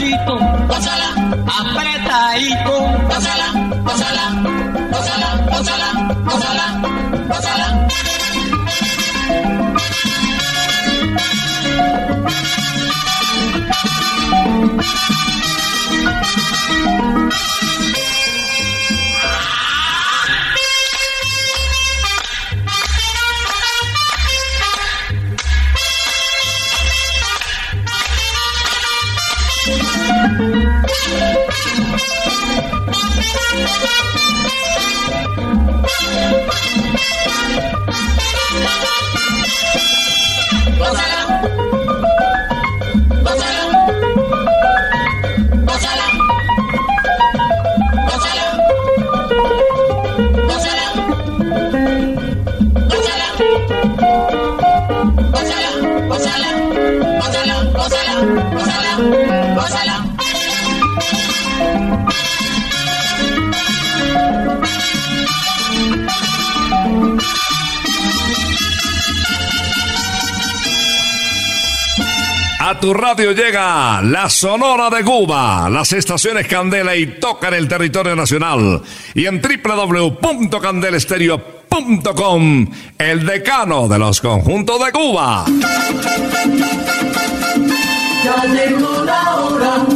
gózala, apretadito, gózala, gózala, gózala, gózala. Gózala. Gózala. Gózala. Gózala. Gózala. A tu radio llega la Sonora de Cuba, las estaciones Candela y tocan el territorio nacional. Y en www.candelestereo.com, el decano de los conjuntos de Cuba. Ya llegó la hora.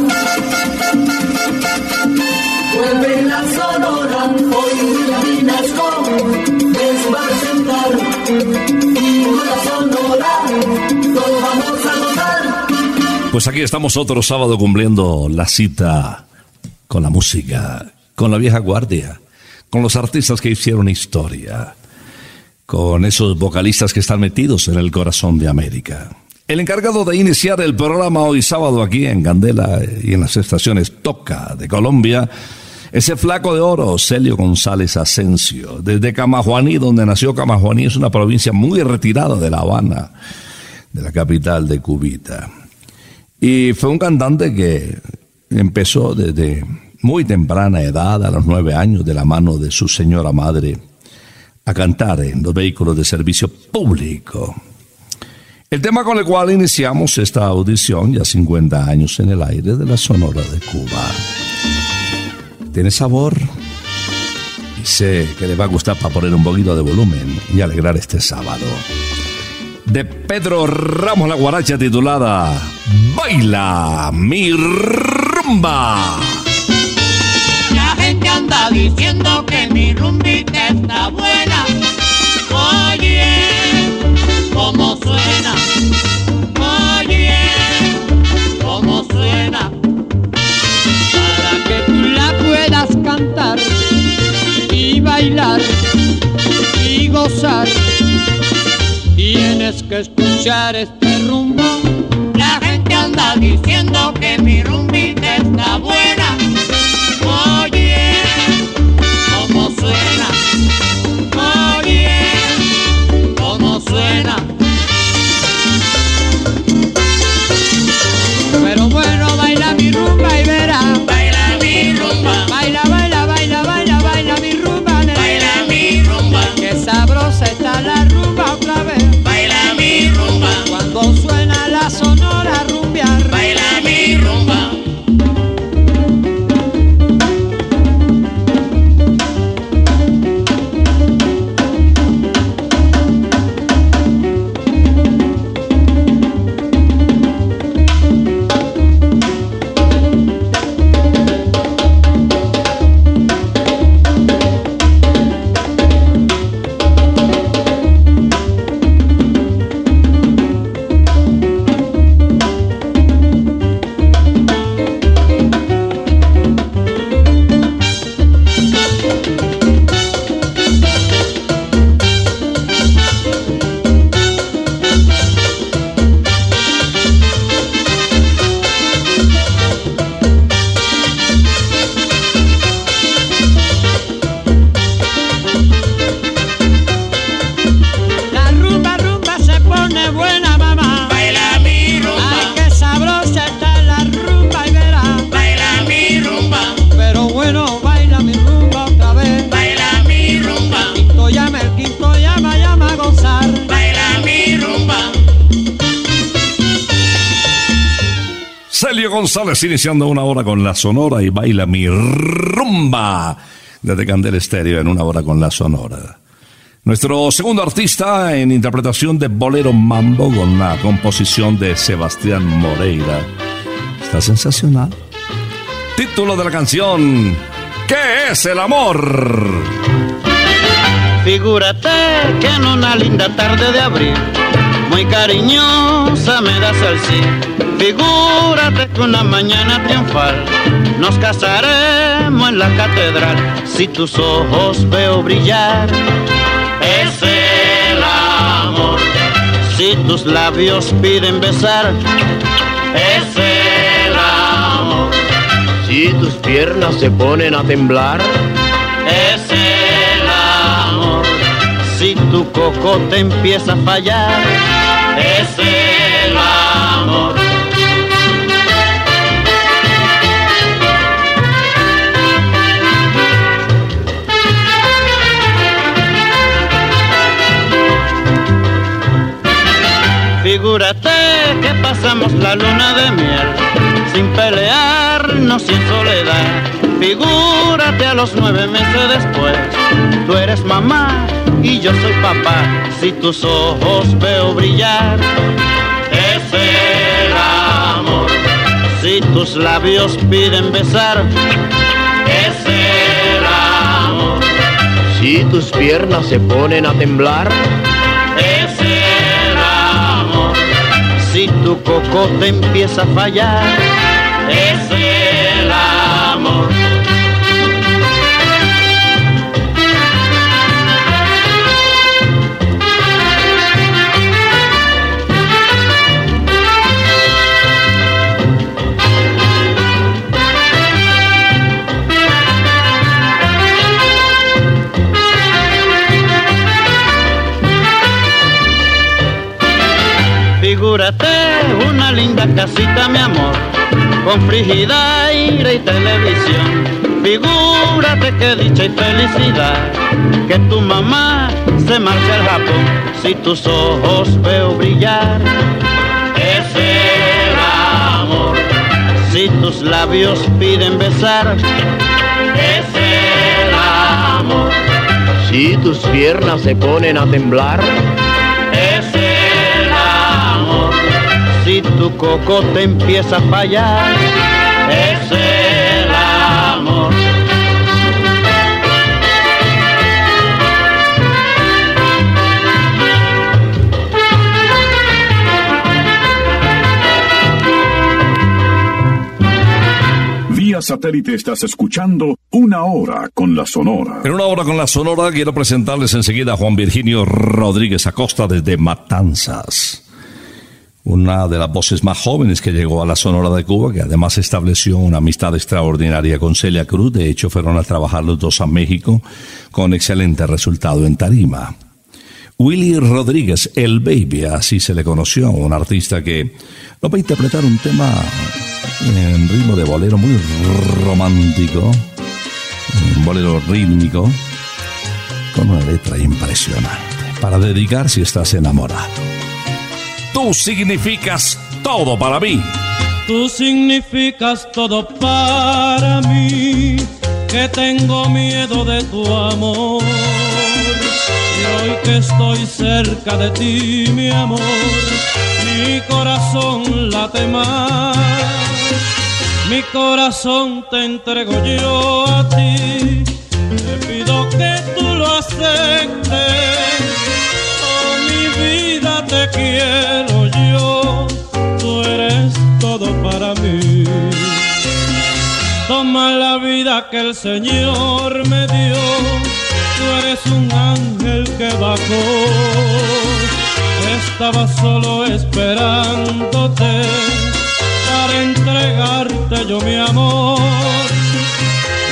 Vuelve la sonora. Hoy a presentar. Y con la sonora Pues aquí estamos otro sábado cumpliendo la cita con la música, con la vieja guardia, con los artistas que hicieron historia, con esos vocalistas que están metidos en el corazón de América. El encargado de iniciar el programa hoy sábado aquí en Candela y en las estaciones Toca de Colombia, ese flaco de oro, Celio González Asensio, desde Camajuaní, donde nació Camajuaní, es una provincia muy retirada de La Habana, de la capital de Cubita. Y fue un cantante que empezó desde muy temprana edad, a los nueve años, de la mano de su señora madre, a cantar en los vehículos de servicio público. El tema con el cual iniciamos esta audición, ya 50 años en el aire de la Sonora de Cuba. Tiene sabor y sé que le va a gustar para poner un poquito de volumen y alegrar este sábado. de Pedro Ramos La Guaracha titulada Baila mi rumba. La gente anda diciendo que mi rumbita está buena. Oye, cómo suena. Oye, cómo suena. Para que tú la puedas cantar y bailar y gozar. Tienes que escuchar este rumbo. Diciendo que mi rumbita está buena. Iniciando una hora con la sonora y baila mi rumba. Desde Candel Estéreo en una hora con la sonora. Nuestro segundo artista en interpretación de Bolero Mambo con la composición de Sebastián Moreira. Está sensacional. Título de la canción. ¿Qué es el amor? Figúrate que en una linda tarde de abril, muy cariñosa me das el sí. Figúrate que una mañana triunfal nos casaremos en la catedral. Si tus ojos veo brillar, es el amor. Si tus labios piden besar, es el amor. Si tus piernas se ponen a temblar, es el amor. Si tu cocote empieza a fallar, es el amor. Figúrate que pasamos la luna de miel sin pelearnos sin soledad. Figúrate a los nueve meses después, tú eres mamá y yo soy papá. Si tus ojos veo brillar, es el amor. Si tus labios piden besar, es el amor. si tus piernas se ponen a temblar, Si tu cocote empieza a fallar, Figúrate una linda casita, mi amor, con frigidaire y televisión. Figúrate que dicha y felicidad, que tu mamá se marcha al Japón. Si tus ojos veo brillar, es el amor. Si tus labios piden besar, es el amor. si tus piernas se ponen a temblar, tu coco te empieza a fallar. Es el amor. Vía satélite estás escuchando Una Hora con la Sonora. En una hora con la Sonora quiero presentarles enseguida a Juan Virginio Rodríguez Acosta desde Matanzas. Una de las voces más jóvenes que llegó a la Sonora de Cuba, que además estableció una amistad extraordinaria con Celia Cruz. De hecho, fueron a trabajar los dos a México con excelente resultado en Tarima. Willy Rodríguez, el Baby, así se le conoció, un artista que nos va a interpretar un tema en ritmo de bolero muy romántico, un bolero rítmico, con una letra impresionante, para dedicar si estás enamorado. Tú significas todo para mí. Tú significas todo para mí, que tengo miedo de tu amor. Y hoy que estoy cerca de ti, mi amor, mi corazón late más. Mi corazón te entrego yo a ti, te pido que tú lo aceptes. Que el Señor me dio, tú eres un ángel que bajó. Estaba solo esperándote para entregarte yo mi amor.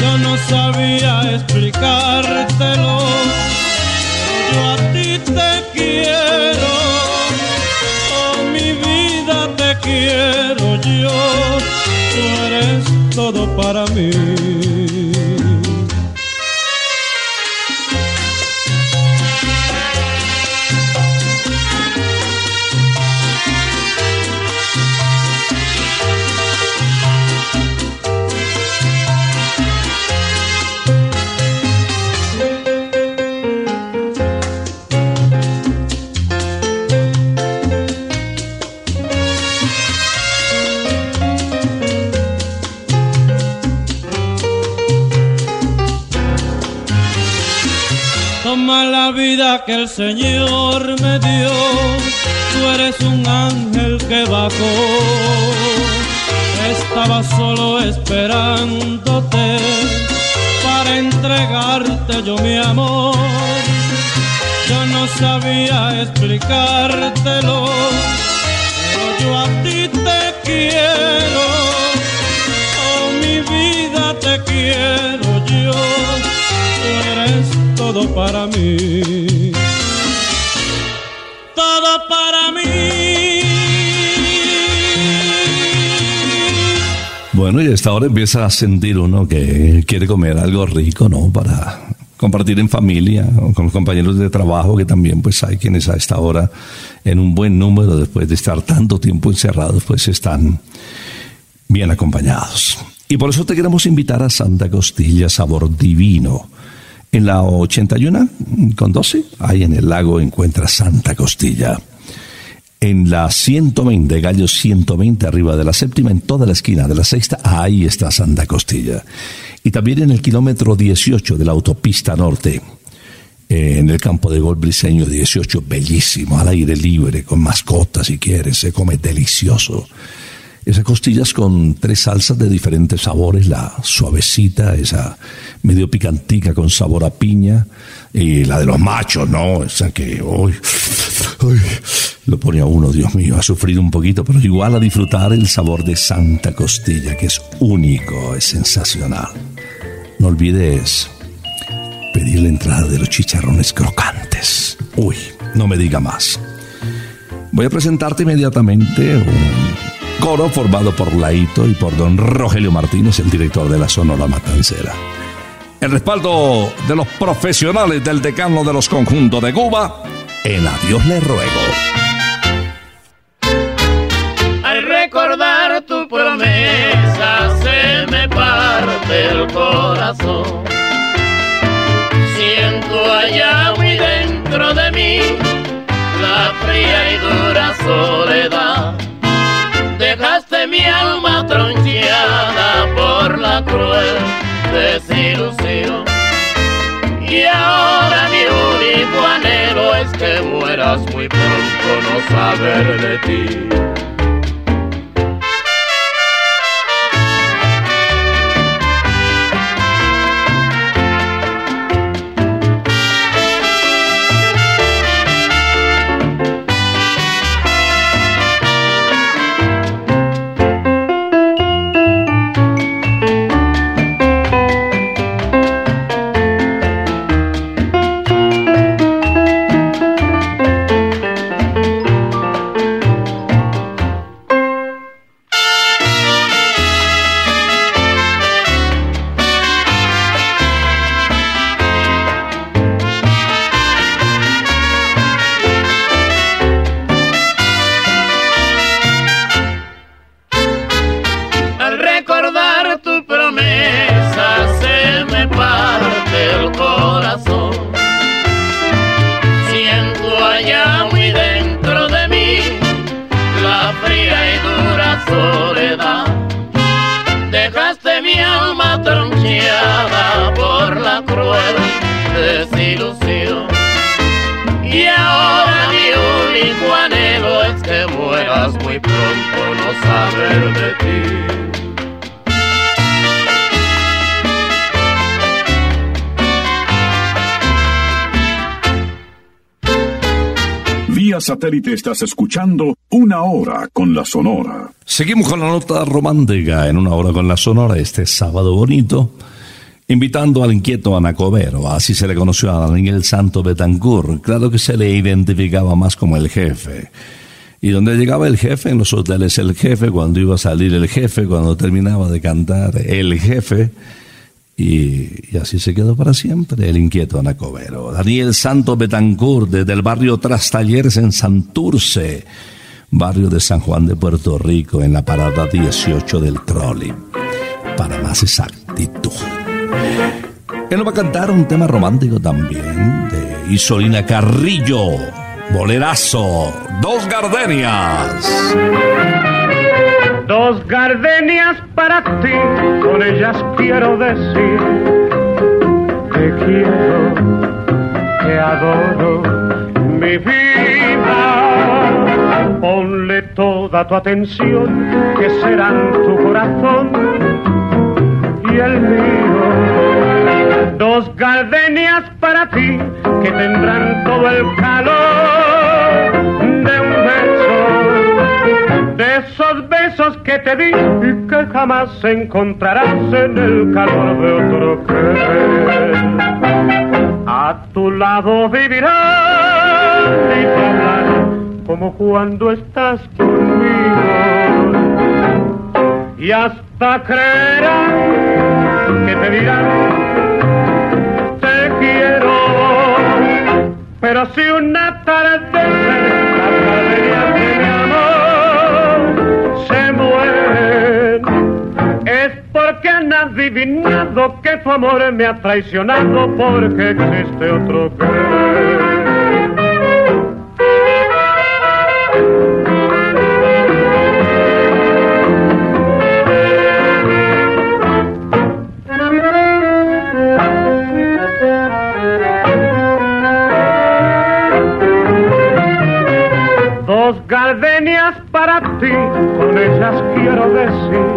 Yo no sabía explicártelo, yo a ti te quiero, oh mi vida te quiero yo, tú eres todo para mí. Que el Señor me dio, tú eres un ángel que bajó. Estaba solo esperándote para entregarte yo mi amor. Yo no sabía explicártelo, pero yo a ti te quiero. Oh, mi vida te quiero yo, tú eres todo para mí. Bueno, y a esta hora empieza a sentir uno que quiere comer algo rico, ¿no? Para compartir en familia o con los compañeros de trabajo, que también pues hay quienes a esta hora, en un buen número, después de estar tanto tiempo encerrados, pues están bien acompañados. Y por eso te queremos invitar a Santa Costilla Sabor Divino. En la 81 con 12, ahí en el lago encuentras Santa Costilla. En la 120, Gallo 120, arriba de la séptima, en toda la esquina de la sexta, ahí está Santa Costilla. Y también en el kilómetro 18 de la autopista norte, eh, en el campo de gol briseño 18, bellísimo, al aire libre, con mascotas si quieres, se come delicioso. Esas costillas con tres salsas de diferentes sabores, la suavecita, esa medio picantica con sabor a piña, y la de los machos, ¿no? Esa que, uy, lo pone a uno, Dios mío, a sufrir un poquito, pero igual a disfrutar el sabor de Santa Costilla, que es único, es sensacional. No olvides pedir la entrada de los chicharrones crocantes. Uy, no me diga más. Voy a presentarte inmediatamente un coro formado por Laito y por don Rogelio Martínez, el director de la Sonora Matancera. El respaldo de los profesionales del decano de los conjuntos de Cuba, en Adiós le ruego. Al recordar tu promesa se me parte el corazón. Siento allá muy dentro de mí la fría y dura soledad. mi alma troncheada por la cruel desilusión. Y ahora mi único anhelo es que mueras muy pronto, no saber de ti. allá muy dentro de mí la fría y dura soledad. Dejaste mi alma troncheada por la cruel desilusión. Y ahora mi único anhelo es que mueras muy pronto no saber de ti. Satélite estás escuchando Una Hora con la Sonora. Seguimos con la nota romántica en Una Hora con la Sonora este sábado bonito, invitando al inquieto Anacobero, así se le conoció a Daniel Santo Betancourt, claro que se le identificaba más como el jefe. Y donde llegaba el jefe, en los hoteles el jefe, cuando iba a salir el jefe, cuando terminaba de cantar el jefe, y, así se quedó para siempre el inquieto Anacobero. Daniel Santo Betancourt, desde el barrio Trastalleres en Santurce, barrio de San Juan de Puerto Rico, en la parada 18 del trolley. Para más exactitud. Él va a cantar un tema romántico también de Isolina Carrillo, bolerazo, Dos Gardenias. Dos gardenias para ti, con ellas quiero decir que quiero, que adoro mi vida. Ponle toda tu atención, que serán tu corazón y el mío. Dos gardenias para ti, que tendrán todo el calor que te di y que jamás encontrarás en el calor de otro querer. A tu lado vivirás y te como cuando estás conmigo y hasta creerás que te dirán te quiero pero si una tarde adivinado que tu amor me ha traicionado porque existe otro que gardenias para ti, con ellas quiero decir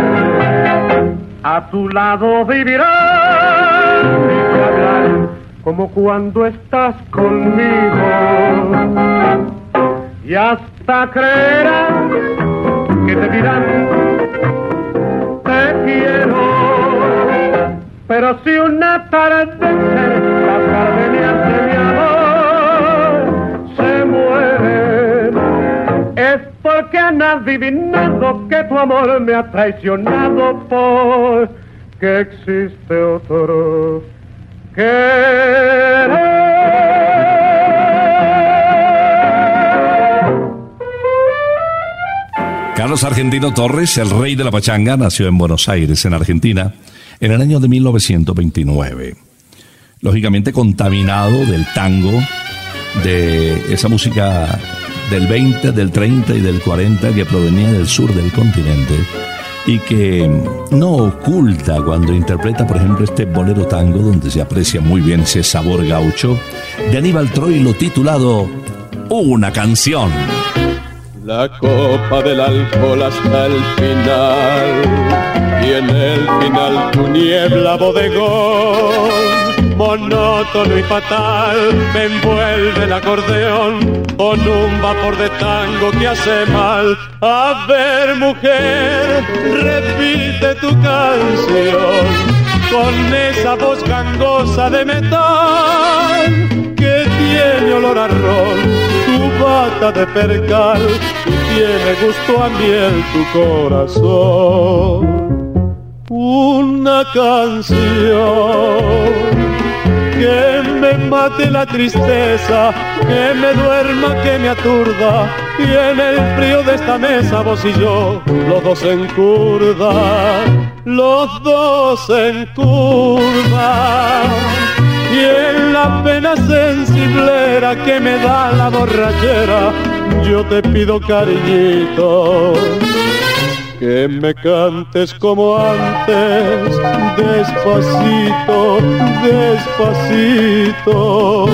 a tu lado vivirás. Y hablar como cuando estás conmigo. Y hasta creerás que te dirán te quiero pero si una tarde las gardenias de mi amor se mueren adivinado que tu amor me ha traicionado por que existe otro Carlos Argentino Torres, el rey de la pachanga, nació en Buenos Aires, en Argentina, en el año de 1929. Lógicamente contaminado del tango, de esa música del 20, del 30 y del 40 que provenía del sur del continente y que no oculta cuando interpreta, por ejemplo, este bolero tango donde se aprecia muy bien ese sabor gaucho de Aníbal Troilo titulado Una canción. La copa del alcohol hasta el final y en el final tu niebla bodegón monótono y fatal, me envuelve el acordeón con un vapor de tango que hace mal. A ver, mujer, repite tu canción con esa voz gangosa de metal que tiene olor a ron, tu bata de percal y tiene gusto a miel tu corazón. Una canción que me mate la tristeza, que me duerma, que me aturda, y en el frío de esta mesa vos y yo, los dos en curda, los dos en curda. Y en la pena sensiblera que me da la borrachera, yo te pido cariñito que me cantes como antes, despacito, despacito,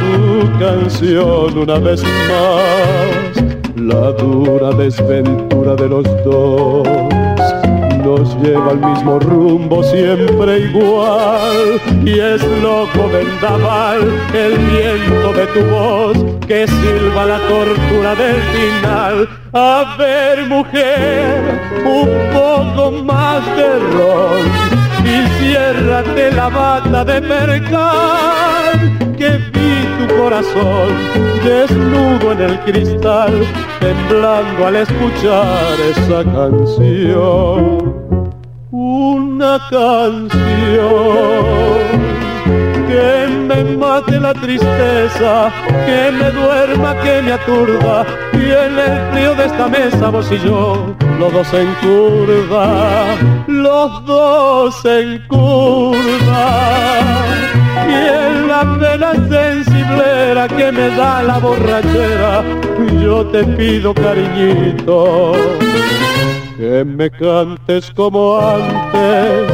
tu canción una vez más, la dura desventura de los dos lleva al mismo rumbo siempre igual. Y es loco vendaval el viento de tu voz que silba la tortura del final. A ver mujer un poco más de ron y ciérrate la bata de percal que vi tu corazón desnudo en el cristal temblando al escuchar esa canción. Una canción que me mate la tristeza, que me duerma, que me aturda, y en el frío de esta mesa vos y yo, los dos en curva, los dos en curva, en la vela sensiblera que me da la borrachera, yo te pido cariñito que me cantes como antes,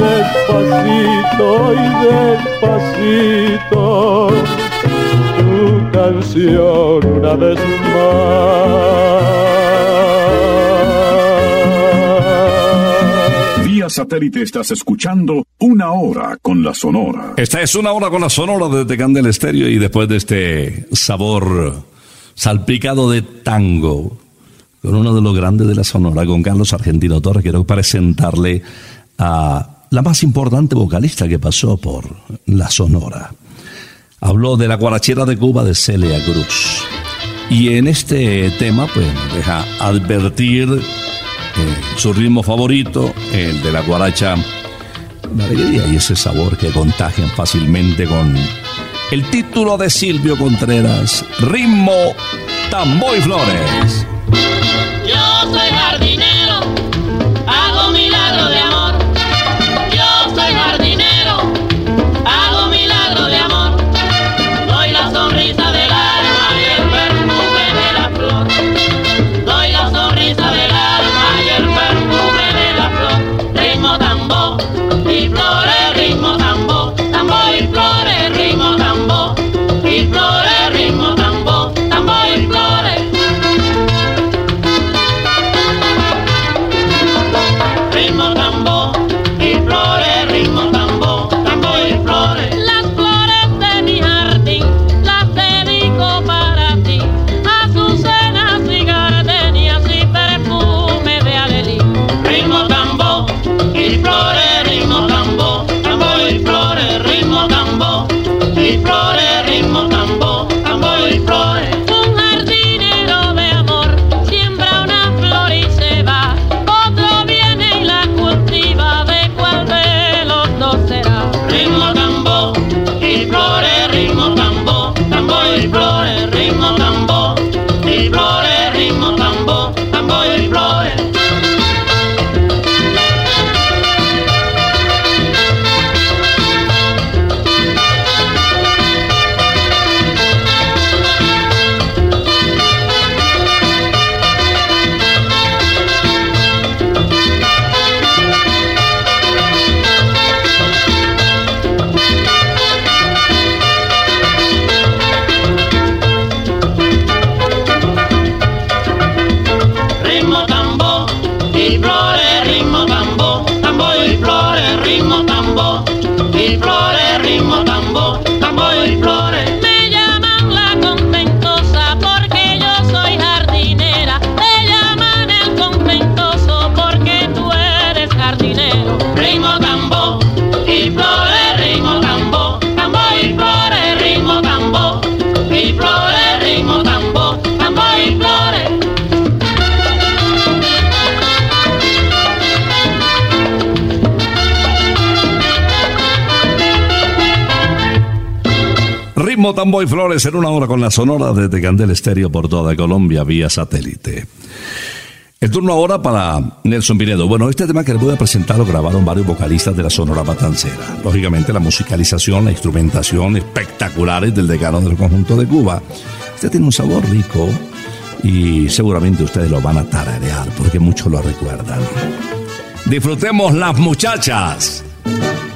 despacito y despacito, tu canción una vez más. Vía satélite estás escuchando una hora con la Sonora. Esta es una hora con la Sonora desde Candel Estéreo y después de este sabor salpicado de tango con uno de los grandes de la Sonora, con Carlos Argentino Torres. Quiero presentarle a la más importante vocalista que pasó por la Sonora. Habló de la guarachera de Cuba de Celia Cruz. Y en este tema, pues, deja advertir su ritmo favorito, el de la guaracha, la alegría y ese sabor que contagian fácilmente con el título de Silvio Contreras, Ritmo Tamboy Flores. Yo soy jardinero, morning. Tamboy Flores en una hora con la sonora desde Candel Estéreo por toda Colombia vía satélite. El turno ahora para Nelson Pinedo. Bueno, este tema que les voy a presentar lo grabaron varios vocalistas de la Sonora Matancera. Lógicamente la musicalización, la instrumentación espectaculares del decano del conjunto de Cuba. Este tiene un sabor rico y seguramente ustedes lo van a tararear porque muchos lo recuerdan. Disfrutemos las muchachas.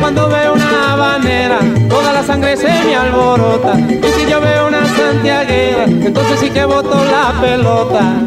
Cuando veo una habanera, toda la sangre se me alborota. Y si yo veo una santiaguera, entonces sí que boto la pelota.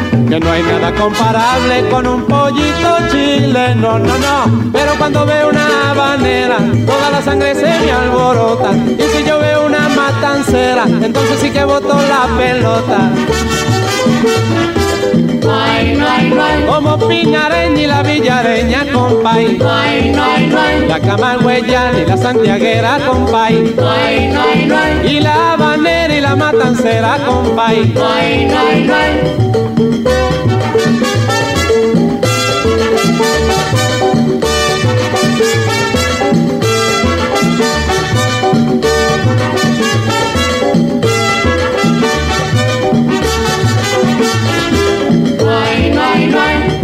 que no hay nada comparable con un pollito chileno, no, no. Pero cuando veo una habanera, toda la sangre se me alborota. Y si yo veo una matancera, entonces sí que boto la pelota. Ay, no hay, no. Como Piñareña y la Villareña, compay. Ay, no no. La Camagüeyana y la Santiaguera, compay. Ay, no no. Y la habanera y la matancera, compay.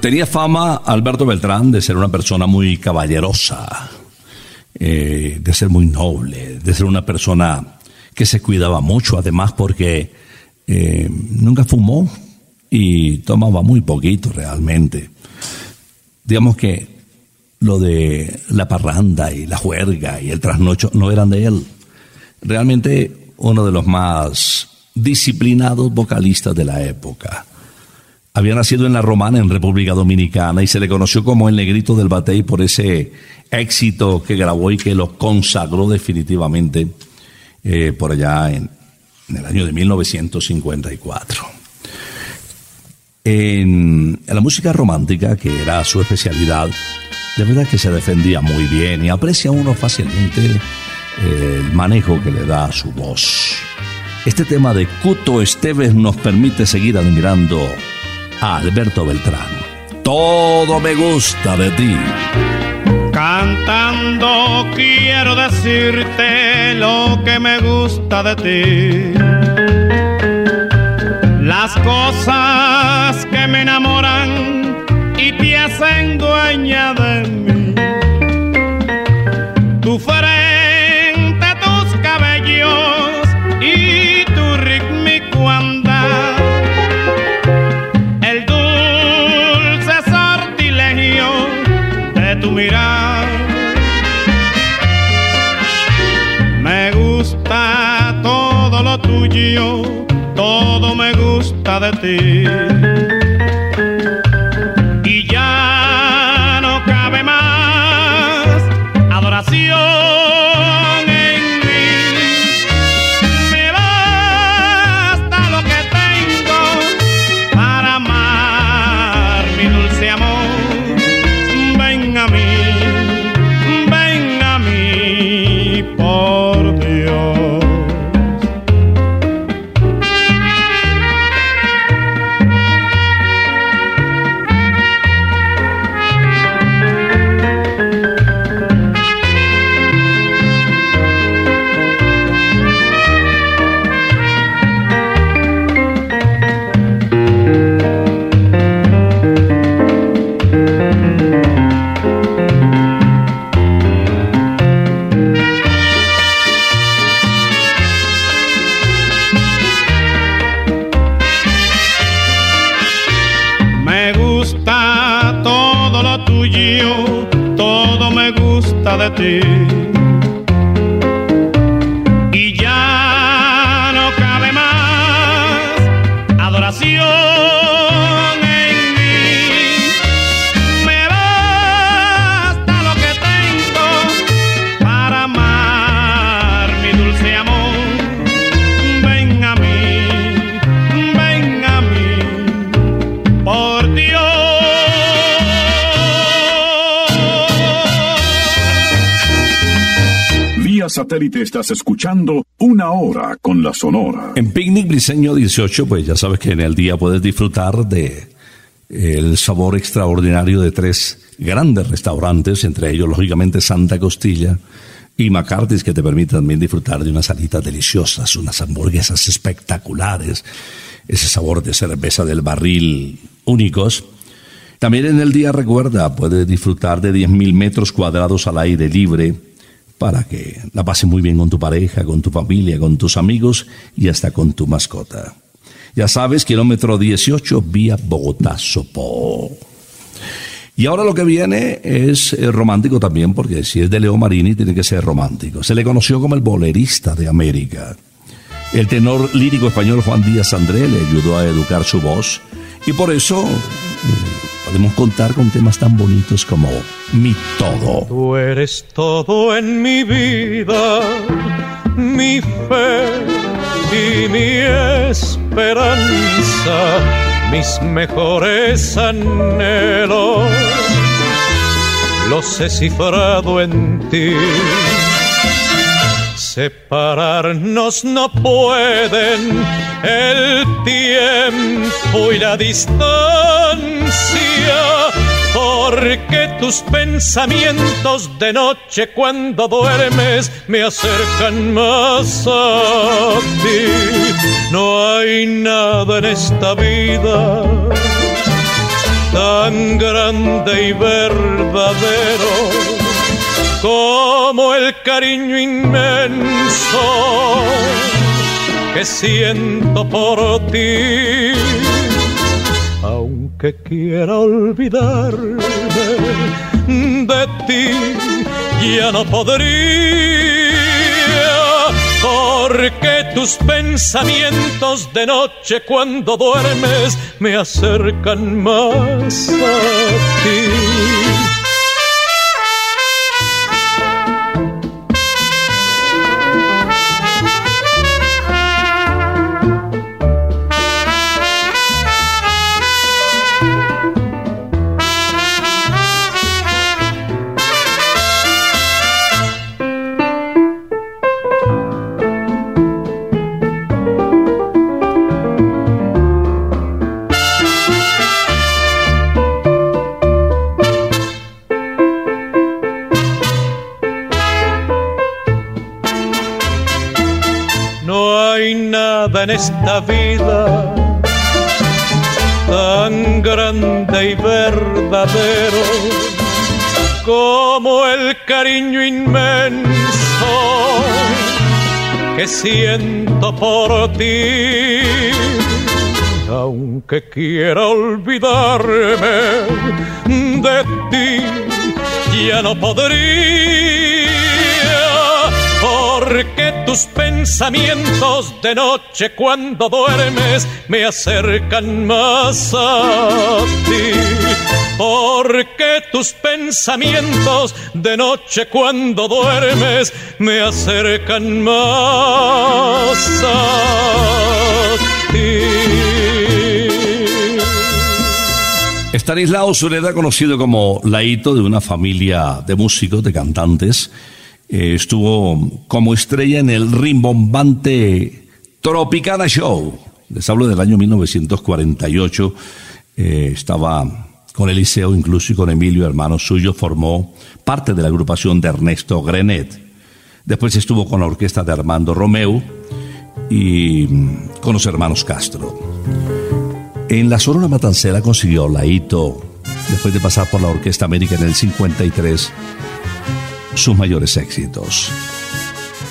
Tenía fama Alberto Beltrán de ser una persona muy caballerosa, eh, de ser muy noble, de ser una persona que se cuidaba mucho, además porque eh, nunca fumó y tomaba muy poquito realmente. Digamos que lo de la parranda y la juerga y el trasnocho no eran de él. Realmente uno de los más disciplinados vocalistas de la época. Había nacido en La Romana, en República Dominicana, y se le conoció como el negrito del batey por ese éxito que grabó y que lo consagró definitivamente eh, por allá en, el año de 1954. En, en la música romántica, que era su especialidad, de verdad que se defendía muy bien y aprecia uno fácilmente eh, el manejo que le da a su voz. Este tema de Cuto Esteves nos permite seguir admirando Alberto Beltrán. Todo me gusta de ti. Cantando quiero decirte lo que me gusta de ti. Las cosas que me enamoran y te hacen dueña de mí. Gusta más satélite estás escuchando Una Hora con la Sonora. En Picnic Briseño 18, pues ya sabes que en el día puedes disfrutar de el sabor extraordinario de tres grandes restaurantes, entre ellos lógicamente Santa Costilla y McCarthy's, que te permiten también disfrutar de unas salitas deliciosas, unas hamburguesas espectaculares, ese sabor de cerveza del barril únicos. También en el día recuerda, puedes disfrutar de 10.000 metros cuadrados al aire libre para que la pases muy bien con tu pareja, con tu familia, con tus amigos y hasta con tu mascota. Ya sabes, kilómetro 18 vía Bogotá-Sopó. Y ahora lo que viene es eh, romántico también, porque si es de Leo Marini tiene que ser romántico. Se le conoció como el bolerista de América. El tenor lírico español Juan Díaz André le ayudó a educar su voz y por eso eh, podemos contar con temas tan bonitos como Mi Todo. Tú eres todo en mi vida, mi fe y mi esperanza, mis mejores anhelos. Los he cifrado en ti. Separarnos no pueden el tiempo y la distancia, porque tus pensamientos de noche cuando duermes me acercan más a ti. No hay nada en esta vida tan grande y verdadero como el cariño inmenso que siento por ti. Aunque quiera olvidarme de ti, ya no podría, porque tus pensamientos de noche cuando duermes me acercan más a ti. En esta vida tan grande y verdadero como el cariño inmenso que siento por ti. Aunque quiera olvidarme de ti, ya no podría porque tus pensamientos de noche cuando duermes me acercan más a ti. Porque tus pensamientos de noche cuando duermes me acercan más a ti. Stanislao Sureda, conocido como Laito de una familia de músicos, de cantantes, eh, estuvo como estrella en el rimbombante Tropicana Show. Les hablo del año 1948. Eh, estaba con Eliseo incluso y con Emilio, hermano suyo, formó parte de la agrupación de Ernesto Grenet. Después estuvo con la orquesta de Armando Romeu y mm, con los hermanos Castro. En la Sonora Matancera consiguió la hito, después de pasar por la Orquesta América en el 53, sus mayores éxitos.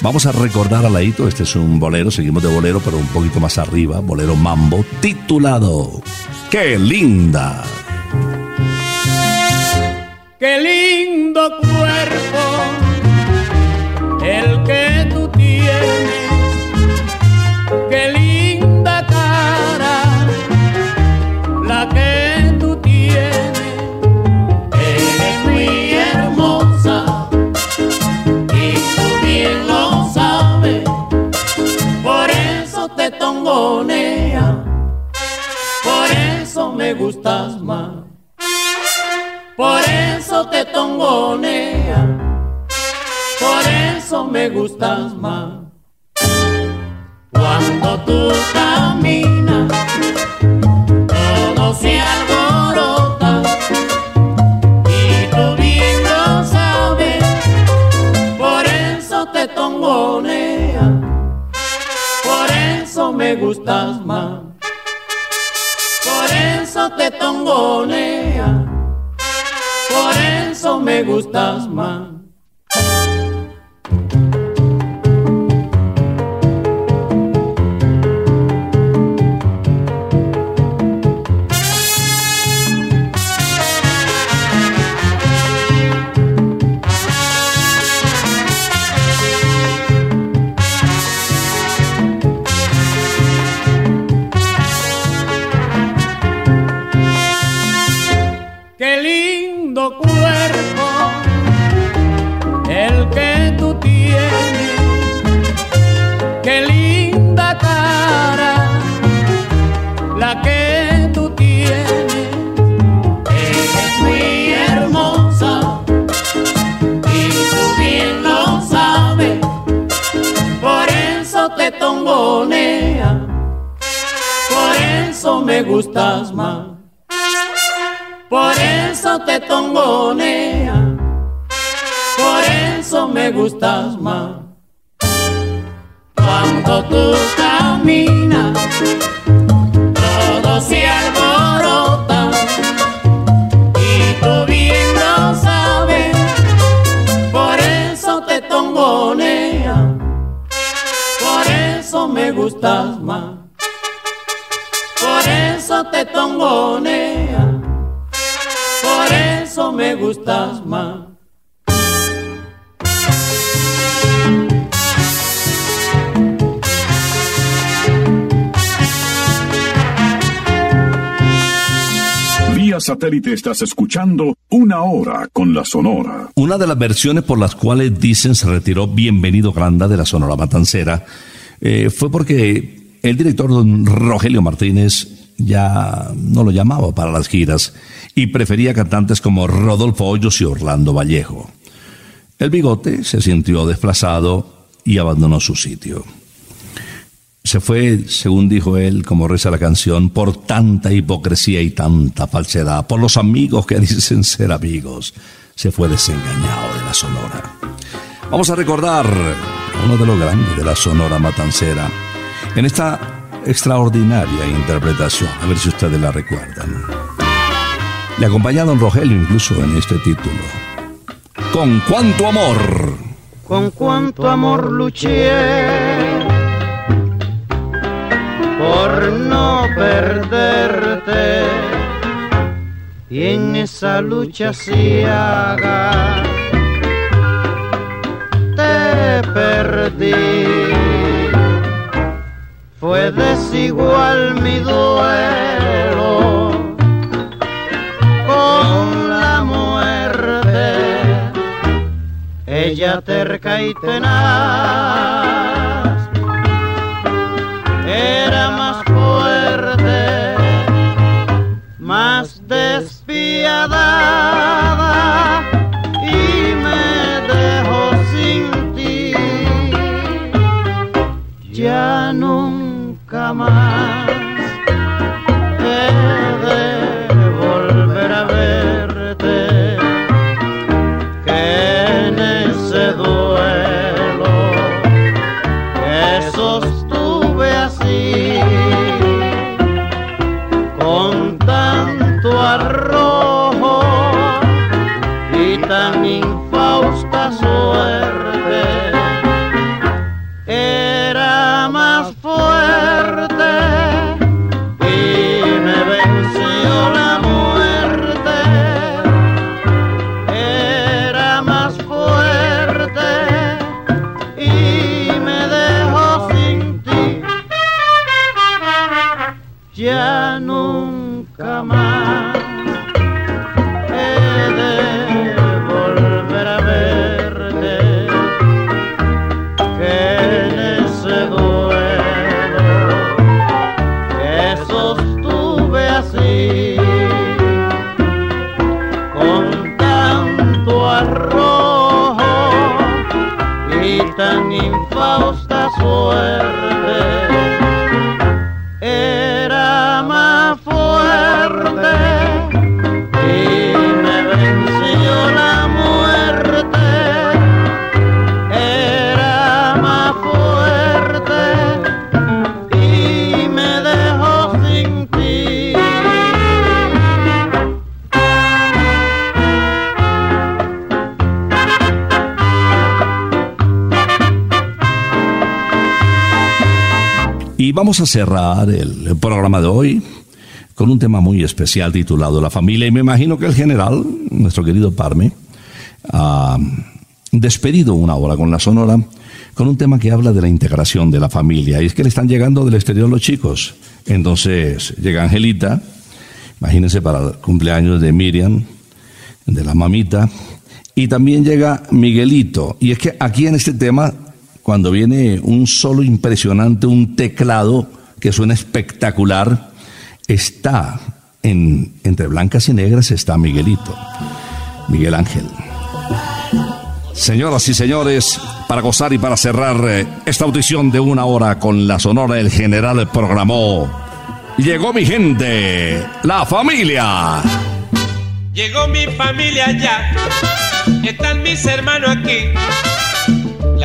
Vamos a recordar a Laito, este es un bolero, seguimos de bolero, pero un poquito más arriba, bolero mambo, titulado ¡Qué linda! Qué lindo cuerpo eso me gustas más. Por eso te tongonea, por eso me gustas más. Cuando tú caminas, todo se alborota y tú bien lo sabes. Por eso te tongonea, por eso me gustas más. Te tongonea por eso me gustas más. Vía satélite estás escuchando Una Hora con la Sonora. Una de las versiones por las cuales dicen se retiró Bienvenido Granda de la Sonora Matancera eh, fue porque el director don Rogelio Martínez ya no lo llamaba para las giras y prefería cantantes como Rodolfo Hoyos y Orlando Vallejo. El bigote se sintió desplazado y abandonó su sitio. Se fue, según dijo él, como reza la canción, por tanta hipocresía y tanta falsedad, por los amigos que dicen ser amigos. Se fue desengañado de la Sonora. Vamos a recordar uno de los grandes de la Sonora Matancera en esta extraordinaria interpretación, a ver si ustedes la recuerdan. Le acompaña don Rogelio incluso en este título. Con cuánto amor. Con cuánto amor luché por no perderte y en esa lucha ciega te perdí. Fue desigual mi duelo. Con la muerte, ella terca y tenaz era más era vamos a cerrar el, programa de hoy con un tema muy especial titulado La familia. Y me imagino que el general, nuestro querido Parme, ha despedido una hora con la Sonora con un tema que habla de la integración de la familia. Y es que le están llegando del exterior los chicos. Entonces llega Angelita, imagínense para el cumpleaños de Miriam, de la mamita, y también llega Miguelito. Y es que aquí en este tema, cuando viene un solo impresionante, un teclado que suena espectacular, está en, entre blancas y negras está Miguelito, Miguel Ángel. Señoras y señores, para gozar y para cerrar eh, esta audición de una hora con la sonora, el general programó. Llegó mi gente, la familia. Llegó mi familia ya, están mis hermanos aquí.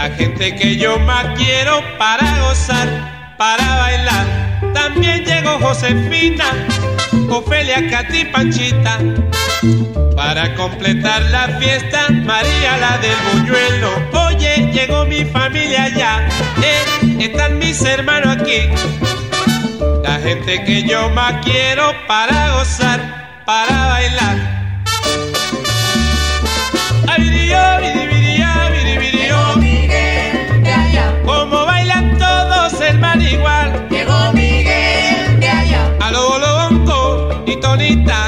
La gente que yo más quiero para gozar, para bailar. También llegó Josefina, Ofelia, Katy, Panchita. Para completar la fiesta, María la del buñuelo. Oye, llegó mi familia ya, eh, están mis hermanos aquí. La gente que yo más quiero para gozar, para bailar. Ay, bidi, bidiya, bongo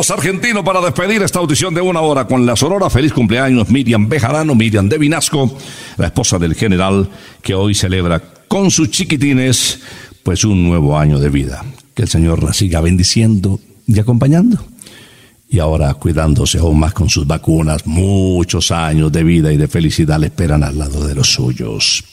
familia Carlos Argentino para despedir esta audición de una hora con la Sonora. Feliz cumpleaños Miriam Bejarano, Miriam de Vinasco, la esposa del general que hoy celebra con sus chiquitines pues un nuevo año de vida. Que el Señor la siga bendiciendo y acompañando. Y ahora cuidándose aún más con sus vacunas, muchos años de vida y de felicidad le esperan al lado de los suyos.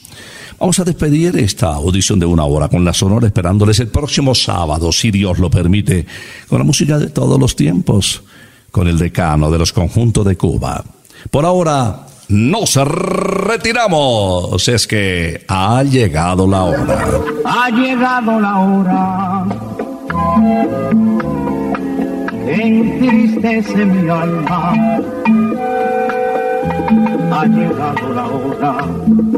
Vamos a despedir esta audición de una hora con la Sonora, esperándoles el próximo sábado, si Dios lo permite, con la música de todos los tiempos, con el decano de los conjuntos de Cuba. Por ahora, nos retiramos. Es que ha llegado la hora. Ha llegado la hora entristece mi alma. Ha llegado la hora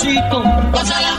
Diosito, gózala,